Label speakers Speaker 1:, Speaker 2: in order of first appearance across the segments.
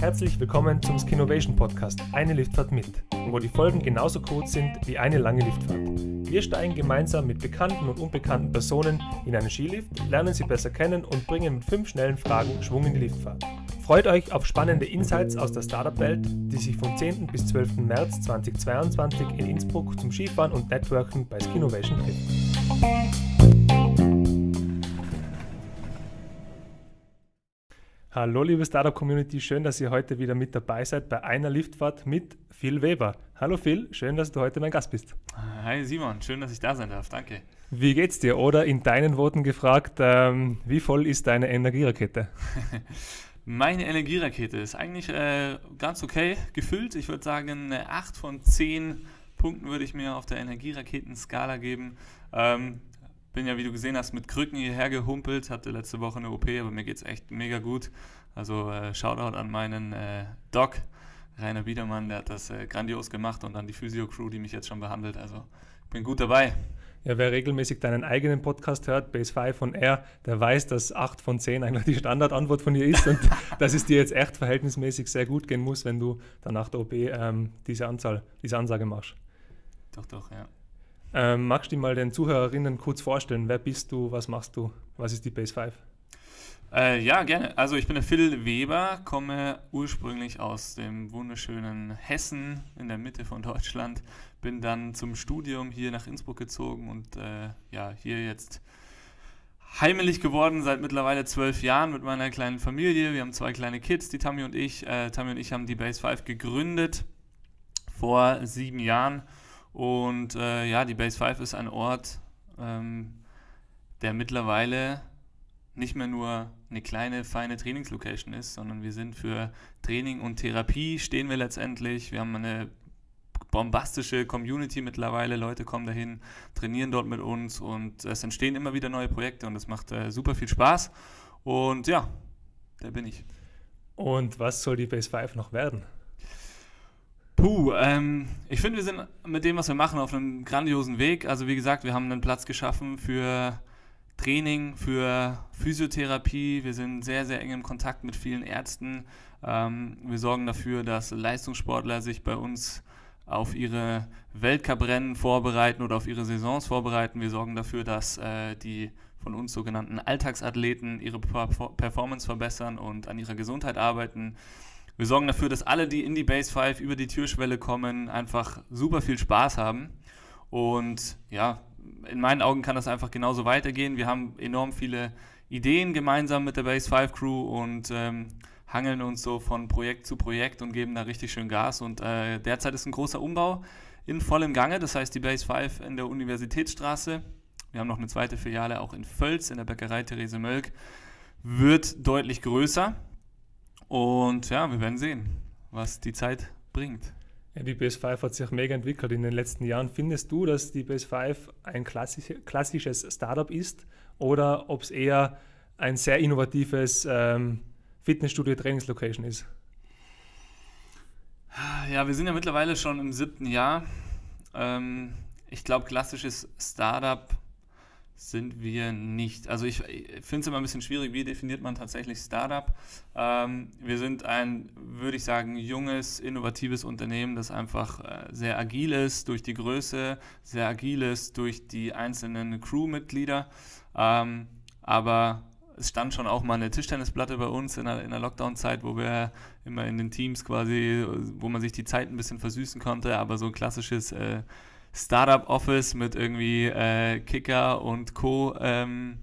Speaker 1: Herzlich willkommen zum Skinovation Podcast Eine Liftfahrt mit, wo die Folgen genauso kurz sind wie eine lange Liftfahrt. Wir steigen gemeinsam mit bekannten und unbekannten Personen in einen Skilift, lernen sie besser kennen und bringen mit fünf schnellen Fragen Schwung in die Liftfahrt. Freut euch auf spannende Insights aus der Startup-Welt, die sich vom 10. bis 12. März 2022 in Innsbruck zum Skifahren und Networken bei Skinovation treffen. Hallo liebe Startup-Community, schön, dass ihr heute wieder mit dabei seid bei einer Liftfahrt mit Phil Weber. Hallo Phil, schön, dass du heute mein Gast bist.
Speaker 2: Hi Simon, schön, dass ich da sein darf, danke.
Speaker 1: Wie geht's dir? Oder in deinen Worten gefragt, ähm, wie voll ist deine Energierakete?
Speaker 2: Meine Energierakete ist eigentlich äh, ganz okay gefüllt. Ich würde sagen, eine 8 von 10 Punkten würde ich mir auf der Energieraketen-Skala geben. Ähm, bin ja, wie du gesehen hast, mit Krücken hierher gehumpelt, hatte letzte Woche eine OP, aber mir geht es echt mega gut. Also äh, Shoutout an meinen äh, Doc, Rainer Biedermann, der hat das äh, grandios gemacht und an die Physio-Crew, die mich jetzt schon behandelt. Also ich bin gut dabei.
Speaker 1: Ja, wer regelmäßig deinen eigenen Podcast hört, Base 5 von R, der weiß, dass 8 von 10 eigentlich die Standardantwort von dir ist und dass es dir jetzt echt verhältnismäßig sehr gut gehen muss, wenn du dann nach der OP ähm, diese Anzahl, diese Ansage machst.
Speaker 2: Doch, doch, ja.
Speaker 1: Ähm, magst du mal den Zuhörerinnen kurz vorstellen? Wer bist du? Was machst du? Was ist die Base 5?
Speaker 2: Äh, ja, gerne. Also ich bin der Phil Weber, komme ursprünglich aus dem wunderschönen Hessen in der Mitte von Deutschland, bin dann zum Studium hier nach Innsbruck gezogen und äh, ja, hier jetzt heimelig geworden seit mittlerweile zwölf Jahren mit meiner kleinen Familie. Wir haben zwei kleine Kids, die Tammy und ich. Äh, Tammy und ich haben die Base 5 gegründet vor sieben Jahren und äh, ja, die Base 5 ist ein Ort, ähm, der mittlerweile nicht mehr nur eine kleine, feine Trainingslocation ist, sondern wir sind für Training und Therapie stehen wir letztendlich. Wir haben eine bombastische Community mittlerweile. Leute kommen dahin, trainieren dort mit uns und es entstehen immer wieder neue Projekte und es macht äh, super viel Spaß. Und ja, da bin ich.
Speaker 1: Und was soll die Base 5 noch werden?
Speaker 2: Puh, ähm, ich finde, wir sind mit dem, was wir machen, auf einem grandiosen Weg. Also wie gesagt, wir haben einen Platz geschaffen für Training, für Physiotherapie. Wir sind sehr, sehr eng im Kontakt mit vielen Ärzten. Ähm, wir sorgen dafür, dass Leistungssportler sich bei uns auf ihre Weltcuprennen vorbereiten oder auf ihre Saisons vorbereiten. Wir sorgen dafür, dass äh, die von uns sogenannten Alltagsathleten ihre Performance verbessern und an ihrer Gesundheit arbeiten. Wir sorgen dafür, dass alle, die in die Base 5 über die Türschwelle kommen, einfach super viel Spaß haben. Und ja, in meinen Augen kann das einfach genauso weitergehen. Wir haben enorm viele Ideen gemeinsam mit der Base 5 Crew und ähm, hangeln uns so von Projekt zu Projekt und geben da richtig schön Gas. Und äh, derzeit ist ein großer Umbau in vollem Gange. Das heißt, die Base 5 in der Universitätsstraße. Wir haben noch eine zweite Filiale auch in Völz in der Bäckerei Therese Mölk. Wird deutlich größer. Und ja, wir werden sehen, was die Zeit bringt.
Speaker 1: Ja, die PS5 hat sich mega entwickelt in den letzten Jahren. Findest du, dass die PS5 ein klassisches Startup ist oder ob es eher ein sehr innovatives ähm, Fitnessstudio-Trainingslocation ist?
Speaker 2: Ja, wir sind ja mittlerweile schon im siebten Jahr. Ähm, ich glaube, klassisches Startup sind wir nicht. Also ich, finde es immer ein bisschen schwierig, wie definiert man tatsächlich Startup. Ähm, wir sind ein, würde ich sagen, junges, innovatives Unternehmen, das einfach äh, sehr agil ist durch die Größe, sehr agil ist durch die einzelnen Crewmitglieder. Ähm, aber es stand schon auch mal eine Tischtennisplatte bei uns in der, in der Lockdown-Zeit, wo wir immer in den Teams quasi, wo man sich die Zeit ein bisschen versüßen konnte, aber so ein klassisches äh, Startup Office mit irgendwie äh, Kicker und Co. Ähm,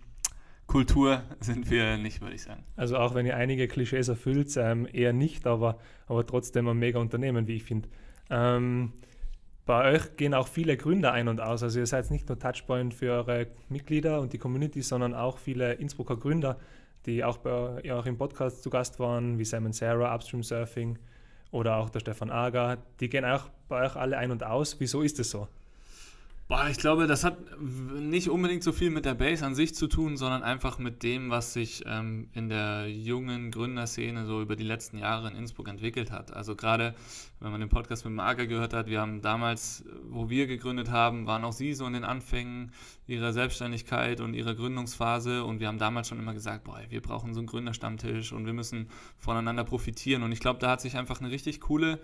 Speaker 2: Kultur sind wir nicht, würde ich sagen.
Speaker 1: Also auch wenn ihr einige Klischees erfüllt, ähm, eher nicht, aber, aber trotzdem ein mega Unternehmen, wie ich finde. Ähm, bei euch gehen auch viele Gründer ein und aus. Also ihr seid nicht nur Touchpoint für eure Mitglieder und die Community, sondern auch viele Innsbrucker Gründer, die auch bei euch im Podcast zu Gast waren, wie Simon Sarah, Upstream Surfing oder auch der Stefan Ager. Die gehen auch bei euch alle ein und aus. Wieso ist es so?
Speaker 2: Boah, ich glaube, das hat nicht unbedingt so viel mit der Base an sich zu tun, sondern einfach mit dem, was sich ähm, in der jungen Gründerszene so über die letzten Jahre in Innsbruck entwickelt hat. Also gerade, wenn man den Podcast mit Marga gehört hat, wir haben damals, wo wir gegründet haben, waren auch sie so in den Anfängen ihrer Selbstständigkeit und ihrer Gründungsphase. Und wir haben damals schon immer gesagt, boah, wir brauchen so einen Gründerstammtisch und wir müssen voneinander profitieren. Und ich glaube, da hat sich einfach eine richtig coole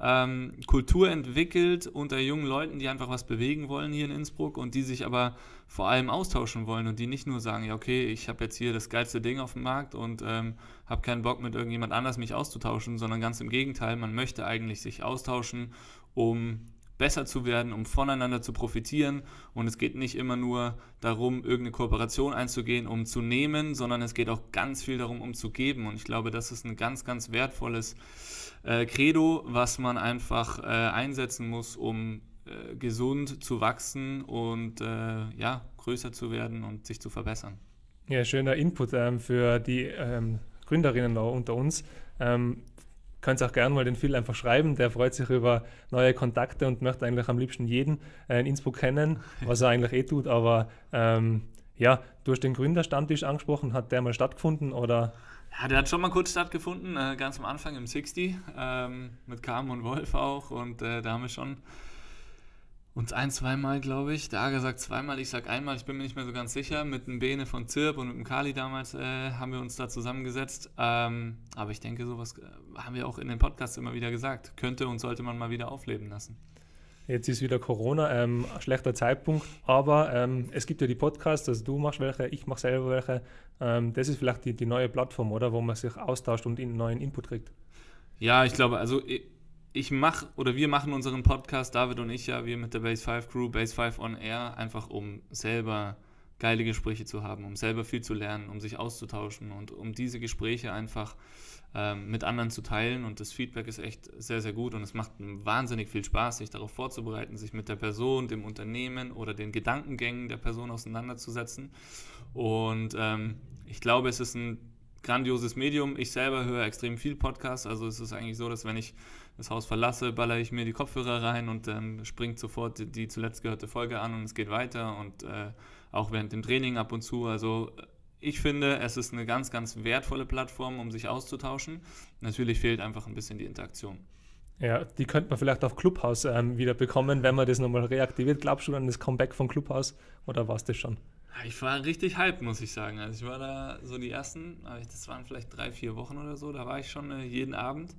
Speaker 2: ähm, Kultur entwickelt unter jungen Leuten, die einfach was bewegen wollen hier in Innsbruck und die sich aber vor allem austauschen wollen und die nicht nur sagen, ja okay, ich habe jetzt hier das geilste Ding auf dem Markt und ähm, habe keinen Bock mit irgendjemand anders mich auszutauschen, sondern ganz im Gegenteil, man möchte eigentlich sich austauschen, um besser zu werden, um voneinander zu profitieren. Und es geht nicht immer nur darum, irgendeine Kooperation einzugehen, um zu nehmen, sondern es geht auch ganz viel darum, um zu geben. Und ich glaube, das ist ein ganz, ganz wertvolles äh, Credo, was man einfach äh, einsetzen muss, um äh, gesund zu wachsen und äh, ja, größer zu werden und sich zu verbessern.
Speaker 1: Ja, schöner Input ähm, für die ähm, Gründerinnen unter uns. Ähm, könnt auch gerne mal den Phil einfach schreiben. Der freut sich über neue Kontakte und möchte eigentlich am liebsten jeden äh, in Innsbruck kennen, was er eigentlich eh tut. Aber ähm, ja, du hast den Gründerstammtisch angesprochen. Hat der mal stattgefunden oder?
Speaker 2: Ja, der hat schon mal kurz stattgefunden, äh, ganz am Anfang im 60 ähm, mit Carmen und Wolf auch. Und äh, da haben wir schon uns ein, zweimal, glaube ich. Der Ager sagt zweimal, ich sage einmal, ich bin mir nicht mehr so ganz sicher. Mit dem Bene von Zirp und mit dem Kali damals äh, haben wir uns da zusammengesetzt. Ähm, aber ich denke, sowas äh, haben wir auch in den Podcasts immer wieder gesagt. Könnte und sollte man mal wieder aufleben lassen.
Speaker 1: Jetzt ist wieder Corona, ähm, schlechter Zeitpunkt, aber ähm, es gibt ja die Podcasts, also du machst welche, ich mache selber welche. Ähm, das ist vielleicht die, die neue Plattform, oder? Wo man sich austauscht und in neuen Input kriegt.
Speaker 2: Ja, ich glaube, also ich mache oder wir machen unseren Podcast, David und ich ja, wir mit der Base 5 Crew, Base 5 on Air, einfach um selber geile Gespräche zu haben, um selber viel zu lernen, um sich auszutauschen und um diese Gespräche einfach ähm, mit anderen zu teilen. Und das Feedback ist echt sehr, sehr gut und es macht wahnsinnig viel Spaß, sich darauf vorzubereiten, sich mit der Person, dem Unternehmen oder den Gedankengängen der Person auseinanderzusetzen. Und ähm, ich glaube, es ist ein grandioses Medium. Ich selber höre extrem viel Podcasts. Also es ist eigentlich so, dass wenn ich das Haus verlasse, baller ich mir die Kopfhörer rein und dann springt sofort die, die zuletzt gehörte Folge an und es geht weiter und äh, auch während dem Training ab und zu. Also ich finde, es ist eine ganz, ganz wertvolle Plattform, um sich auszutauschen. Natürlich fehlt einfach ein bisschen die Interaktion.
Speaker 1: Ja, die könnte man vielleicht auf Clubhouse ähm, wieder bekommen, wenn man das nochmal reaktiviert. Glaubst du an das Comeback von Clubhouse oder war es das schon?
Speaker 2: Ich war richtig hyped, muss ich sagen. Also ich war da so die ersten, das waren vielleicht drei, vier Wochen oder so, da war ich schon äh, jeden Abend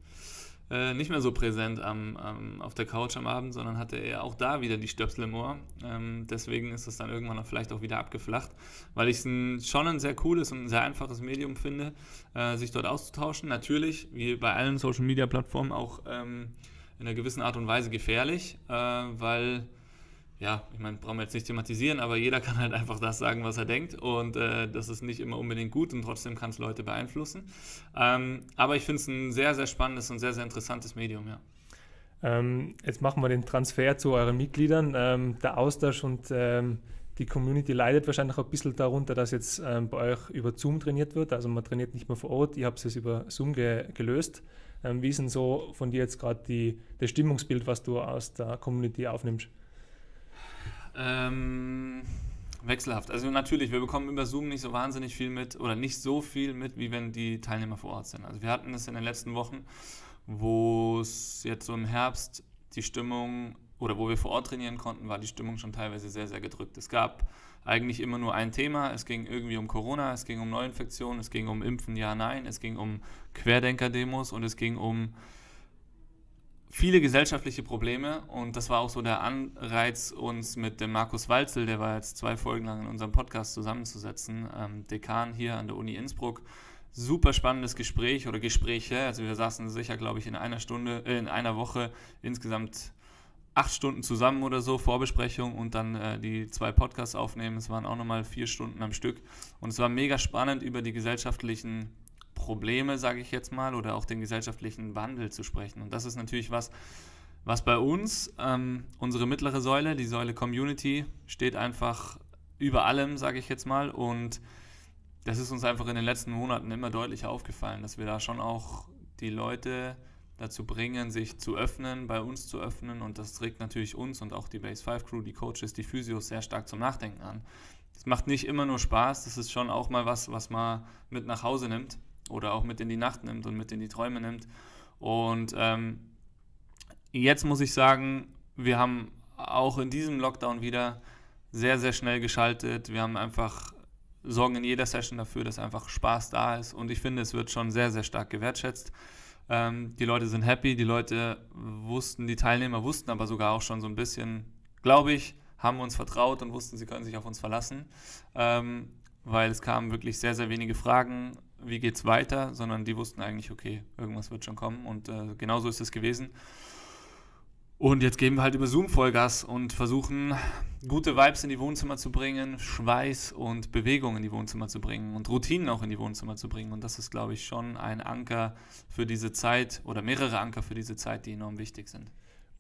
Speaker 2: äh, nicht mehr so präsent am, am, auf der Couch am Abend, sondern hatte er auch da wieder die Stöpsel im Ohr. Ähm, deswegen ist es dann irgendwann auch vielleicht auch wieder abgeflacht, weil ich es schon ein sehr cooles und ein sehr einfaches Medium finde, äh, sich dort auszutauschen. Natürlich, wie bei allen Social-Media-Plattformen, auch ähm, in einer gewissen Art und Weise gefährlich, äh, weil ja, ich meine, brauchen wir jetzt nicht thematisieren, aber jeder kann halt einfach das sagen, was er denkt und äh, das ist nicht immer unbedingt gut und trotzdem kann es Leute beeinflussen. Ähm, aber ich finde es ein sehr, sehr spannendes und sehr, sehr interessantes Medium, ja.
Speaker 1: Ähm, jetzt machen wir den Transfer zu euren Mitgliedern. Ähm, der Austausch und ähm, die Community leidet wahrscheinlich auch ein bisschen darunter, dass jetzt ähm, bei euch über Zoom trainiert wird. Also man trainiert nicht mehr vor Ort, ihr habt es über Zoom ge gelöst. Ähm, wie ist denn so von dir jetzt gerade das Stimmungsbild, was du aus der Community aufnimmst?
Speaker 2: Ähm, wechselhaft. Also natürlich, wir bekommen über Zoom nicht so wahnsinnig viel mit oder nicht so viel mit, wie wenn die Teilnehmer vor Ort sind. Also wir hatten es in den letzten Wochen, wo es jetzt so im Herbst die Stimmung oder wo wir vor Ort trainieren konnten, war die Stimmung schon teilweise sehr, sehr gedrückt. Es gab eigentlich immer nur ein Thema. Es ging irgendwie um Corona, es ging um Neuinfektionen, es ging um Impfen, ja, nein, es ging um Querdenker-Demos und es ging um viele gesellschaftliche Probleme und das war auch so der Anreiz, uns mit dem Markus Walzel, der war jetzt zwei Folgen lang in unserem Podcast zusammenzusetzen, ähm, Dekan hier an der Uni Innsbruck. Super spannendes Gespräch oder Gespräche. Also wir saßen sicher, glaube ich, in einer Stunde, äh, in einer Woche insgesamt acht Stunden zusammen oder so, Vorbesprechung und dann äh, die zwei Podcasts aufnehmen. Es waren auch nochmal vier Stunden am Stück. Und es war mega spannend, über die gesellschaftlichen Probleme, sage ich jetzt mal, oder auch den gesellschaftlichen Wandel zu sprechen. Und das ist natürlich was, was bei uns, ähm, unsere mittlere Säule, die Säule Community, steht einfach über allem, sage ich jetzt mal. Und das ist uns einfach in den letzten Monaten immer deutlicher aufgefallen, dass wir da schon auch die Leute dazu bringen, sich zu öffnen, bei uns zu öffnen. Und das regt natürlich uns und auch die Base 5 Crew, die Coaches, die Physios sehr stark zum Nachdenken an. Es macht nicht immer nur Spaß, das ist schon auch mal was, was man mit nach Hause nimmt oder auch mit in die Nacht nimmt und mit in die Träume nimmt. Und ähm, jetzt muss ich sagen, wir haben auch in diesem Lockdown wieder sehr, sehr schnell geschaltet. Wir haben einfach sorgen in jeder Session dafür, dass einfach Spaß da ist. Und ich finde, es wird schon sehr, sehr stark gewertschätzt. Ähm, die Leute sind happy, die Leute wussten, die Teilnehmer wussten aber sogar auch schon so ein bisschen, glaube ich, haben uns vertraut und wussten, sie können sich auf uns verlassen. Ähm, weil es kamen wirklich sehr, sehr wenige Fragen, wie geht es weiter, sondern die wussten eigentlich, okay, irgendwas wird schon kommen. Und äh, genauso ist es gewesen. Und jetzt geben wir halt über Zoom Vollgas und versuchen, gute Vibes in die Wohnzimmer zu bringen, Schweiß und Bewegung in die Wohnzimmer zu bringen und Routinen auch in die Wohnzimmer zu bringen. Und das ist, glaube ich, schon ein Anker für diese Zeit oder mehrere Anker für diese Zeit, die enorm wichtig sind.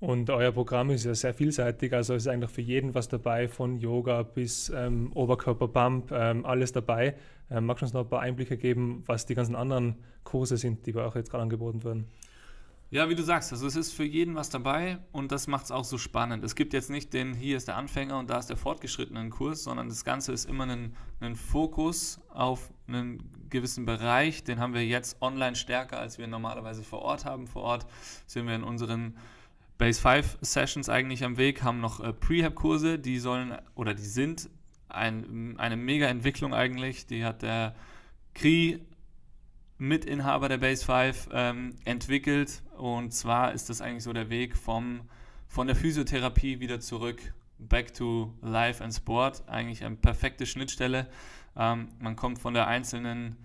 Speaker 1: Und euer Programm ist ja sehr vielseitig, also ist eigentlich für jeden was dabei, von Yoga bis ähm, Oberkörperbump, ähm, alles dabei. Ähm, magst du uns noch ein paar Einblicke geben, was die ganzen anderen Kurse sind, die bei euch jetzt gerade angeboten werden?
Speaker 2: Ja, wie du sagst, also es ist für jeden was dabei und das macht es auch so spannend. Es gibt jetzt nicht den, hier ist der Anfänger und da ist der fortgeschrittene Kurs, sondern das Ganze ist immer ein, ein Fokus auf einen gewissen Bereich. Den haben wir jetzt online stärker, als wir normalerweise vor Ort haben. Vor Ort sind wir in unseren Base 5 Sessions eigentlich am Weg, haben noch äh, Prehab-Kurse, die sollen oder die sind ein, eine mega Entwicklung eigentlich. Die hat der Kri Mitinhaber der Base 5 ähm, entwickelt. Und zwar ist das eigentlich so der Weg vom, von der Physiotherapie wieder zurück, back to Life and Sport. Eigentlich eine perfekte Schnittstelle. Ähm, man kommt von der einzelnen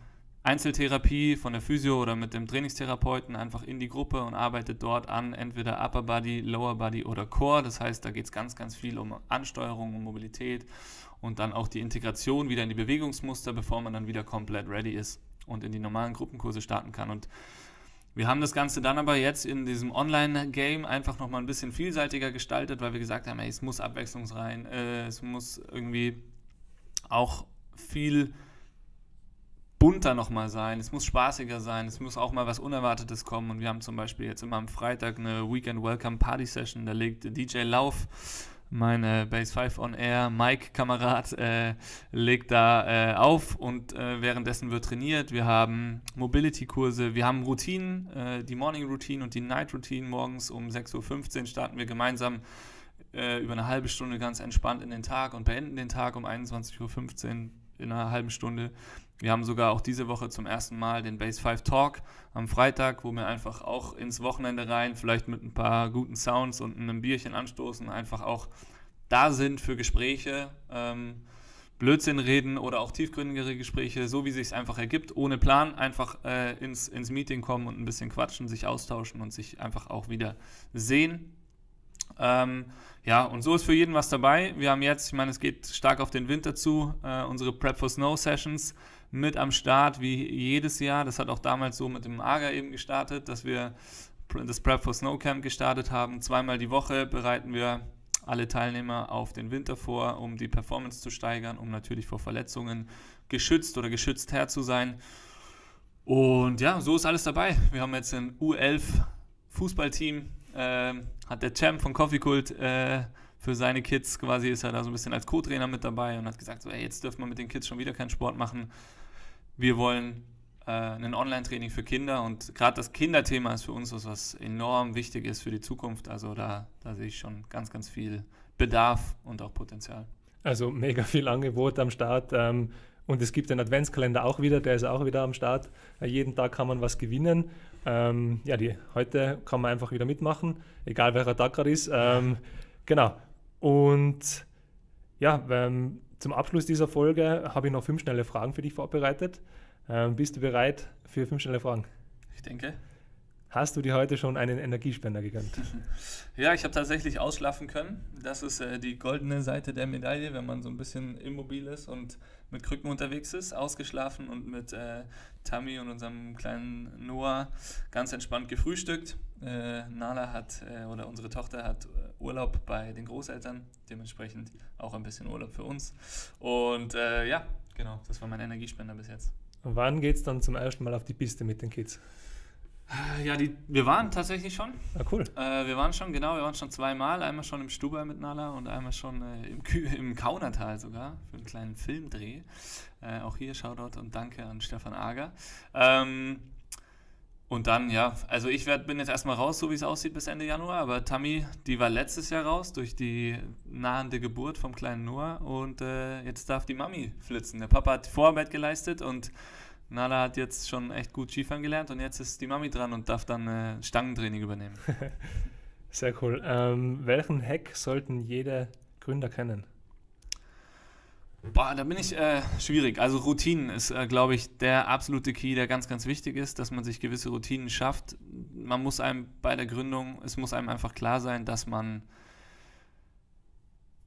Speaker 2: Einzeltherapie, von der Physio oder mit dem Trainingstherapeuten einfach in die Gruppe und arbeitet dort an entweder Upper Body, Lower Body oder Core. Das heißt, da geht es ganz, ganz viel um Ansteuerung, um Mobilität und dann auch die Integration wieder in die Bewegungsmuster, bevor man dann wieder komplett ready ist und in die normalen Gruppenkurse starten kann. Und wir haben das Ganze dann aber jetzt in diesem Online-Game einfach nochmal ein bisschen vielseitiger gestaltet, weil wir gesagt haben, ey, es muss Abwechslung rein, äh, es muss irgendwie auch viel bunter nochmal sein, es muss spaßiger sein, es muss auch mal was Unerwartetes kommen. Und wir haben zum Beispiel jetzt immer am Freitag eine Weekend Welcome Party Session, da legt DJ Lauf mein äh, Base 5 on Air, Mike-Kamerad, äh, legt da äh, auf und äh, währenddessen wird trainiert. Wir haben Mobility-Kurse, wir haben Routinen, äh, die Morning Routine und die Night Routine. Morgens um 6.15 Uhr starten wir gemeinsam äh, über eine halbe Stunde ganz entspannt in den Tag und beenden den Tag um 21.15 Uhr in einer halben Stunde. Wir haben sogar auch diese Woche zum ersten Mal den Base 5 Talk am Freitag, wo wir einfach auch ins Wochenende rein, vielleicht mit ein paar guten Sounds und einem Bierchen anstoßen, einfach auch da sind für Gespräche, ähm, Blödsinn reden oder auch tiefgründigere Gespräche, so wie sich einfach ergibt, ohne Plan, einfach äh, ins, ins Meeting kommen und ein bisschen quatschen, sich austauschen und sich einfach auch wieder sehen. Ähm, ja, und so ist für jeden was dabei. Wir haben jetzt, ich meine, es geht stark auf den Winter zu, äh, unsere Prep for Snow Sessions mit am Start, wie jedes Jahr. Das hat auch damals so mit dem AGA eben gestartet, dass wir das Prep for Snow Camp gestartet haben. Zweimal die Woche bereiten wir alle Teilnehmer auf den Winter vor, um die Performance zu steigern, um natürlich vor Verletzungen geschützt oder geschützt her zu sein. Und ja, so ist alles dabei. Wir haben jetzt ein U11 Fußballteam, äh, hat der Champ von Coffee Cult äh, für seine Kids quasi, ist er da so ein bisschen als Co-Trainer mit dabei und hat gesagt, so, ey, jetzt dürfen wir mit den Kids schon wieder keinen Sport machen wir wollen äh, ein Online-Training für Kinder und gerade das Kinderthema ist für uns was, was enorm wichtig ist für die Zukunft. Also da, da sehe ich schon ganz, ganz viel Bedarf und auch Potenzial.
Speaker 1: Also mega viel Angebot am Start. Ähm, und es gibt den Adventskalender auch wieder, der ist auch wieder am Start. Äh, jeden Tag kann man was gewinnen. Ähm, ja, die, heute kann man einfach wieder mitmachen, egal welcher Tag gerade ist. Ähm, genau. Und ja, ähm, zum Abschluss dieser Folge habe ich noch fünf schnelle Fragen für dich vorbereitet. Ähm, bist du bereit für fünf schnelle Fragen?
Speaker 2: Ich denke.
Speaker 1: Hast du dir heute schon einen Energiespender gegönnt?
Speaker 2: Ja, ich habe tatsächlich ausschlafen können. Das ist äh, die goldene Seite der Medaille, wenn man so ein bisschen immobil ist und mit Krücken unterwegs ist. Ausgeschlafen und mit äh, Tammy und unserem kleinen Noah ganz entspannt gefrühstückt. Äh, Nala hat, äh, oder unsere Tochter hat äh, Urlaub bei den Großeltern, dementsprechend auch ein bisschen Urlaub für uns. Und äh, ja, genau, das war mein Energiespender bis jetzt.
Speaker 1: Und wann geht es dann zum ersten Mal auf die Piste mit den Kids?
Speaker 2: Ja, die, wir waren tatsächlich schon.
Speaker 1: Ah, cool.
Speaker 2: Äh, wir waren schon, genau, wir waren schon zweimal. Einmal schon im Stubai mit Nala und einmal schon äh, im, Kü im Kaunertal sogar für einen kleinen Filmdreh. Äh, auch hier Shoutout und Danke an Stefan Ager. Ähm, und dann, ja, also ich werd, bin jetzt erstmal raus, so wie es aussieht, bis Ende Januar. Aber Tammy, die war letztes Jahr raus durch die nahende Geburt vom kleinen Noah. Und äh, jetzt darf die Mami flitzen. Der Papa hat Vorarbeit geleistet und Nala hat jetzt schon echt gut Skifahren gelernt und jetzt ist die Mami dran und darf dann äh, Stangentraining übernehmen.
Speaker 1: Sehr cool. Ähm, welchen Hack sollten jede Gründer kennen?
Speaker 2: Boah, da bin ich äh, schwierig. Also Routinen ist, äh, glaube ich, der absolute Key, der ganz, ganz wichtig ist, dass man sich gewisse Routinen schafft. Man muss einem bei der Gründung, es muss einem einfach klar sein, dass man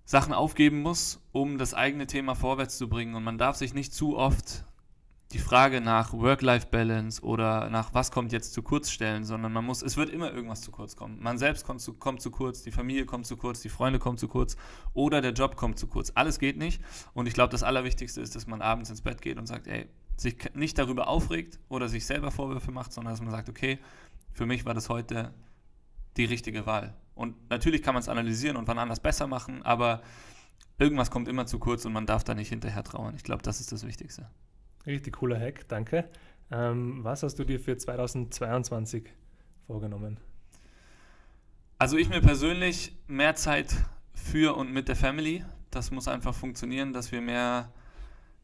Speaker 2: Sachen aufgeben muss, um das eigene Thema vorwärts zu bringen. Und man darf sich nicht zu oft die Frage nach Work-Life-Balance oder nach was kommt jetzt zu kurz stellen, sondern man muss, es wird immer irgendwas zu kurz kommen. Man selbst kommt zu, kommt zu kurz, die Familie kommt zu kurz, die Freunde kommen zu kurz oder der Job kommt zu kurz. Alles geht nicht. Und ich glaube, das Allerwichtigste ist, dass man abends ins Bett geht und sagt, ey, sich nicht darüber aufregt oder sich selber Vorwürfe macht, sondern dass man sagt, okay, für mich war das heute die richtige Wahl. Und natürlich kann man es analysieren und wann anders besser machen, aber irgendwas kommt immer zu kurz und man darf da nicht hinterher trauern. Ich glaube, das ist das Wichtigste.
Speaker 1: Richtig cooler Hack, danke. Ähm, was hast du dir für 2022 vorgenommen?
Speaker 2: Also ich mir persönlich mehr Zeit für und mit der Family. Das muss einfach funktionieren, dass wir mehr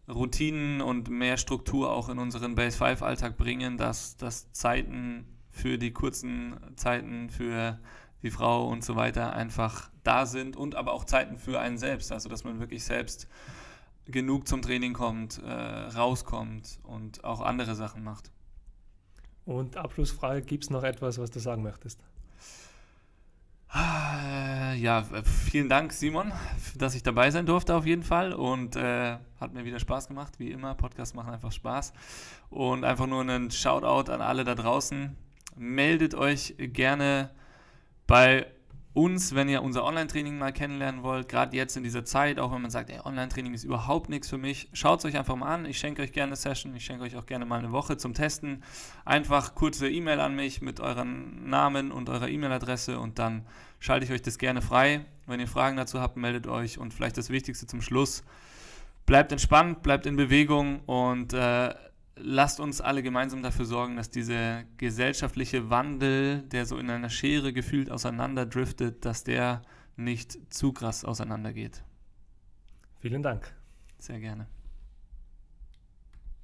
Speaker 2: Routinen und mehr Struktur auch in unseren Base 5 Alltag bringen, dass, dass Zeiten für die kurzen Zeiten für die Frau und so weiter einfach da sind und aber auch Zeiten für einen selbst. Also dass man wirklich selbst genug zum Training kommt, äh, rauskommt und auch andere Sachen macht.
Speaker 1: Und Abschlussfrage, gibt es noch etwas, was du sagen möchtest?
Speaker 2: Ah, ja, vielen Dank, Simon, dass ich dabei sein durfte auf jeden Fall und äh, hat mir wieder Spaß gemacht, wie immer. Podcasts machen einfach Spaß und einfach nur einen Shoutout an alle da draußen. Meldet euch gerne bei uns, wenn ihr unser Online-Training mal kennenlernen wollt, gerade jetzt in dieser Zeit, auch wenn man sagt, Online-Training ist überhaupt nichts für mich, schaut es euch einfach mal an. Ich schenke euch gerne eine Session, ich schenke euch auch gerne mal eine Woche zum Testen. Einfach kurze E-Mail an mich mit euren Namen und eurer E-Mail-Adresse und dann schalte ich euch das gerne frei. Wenn ihr Fragen dazu habt, meldet euch und vielleicht das Wichtigste zum Schluss. Bleibt entspannt, bleibt in Bewegung und äh, lasst uns alle gemeinsam dafür sorgen, dass dieser gesellschaftliche Wandel, der so in einer Schere gefühlt auseinanderdriftet, dass der nicht zu krass auseinandergeht.
Speaker 1: Vielen Dank.
Speaker 2: Sehr gerne.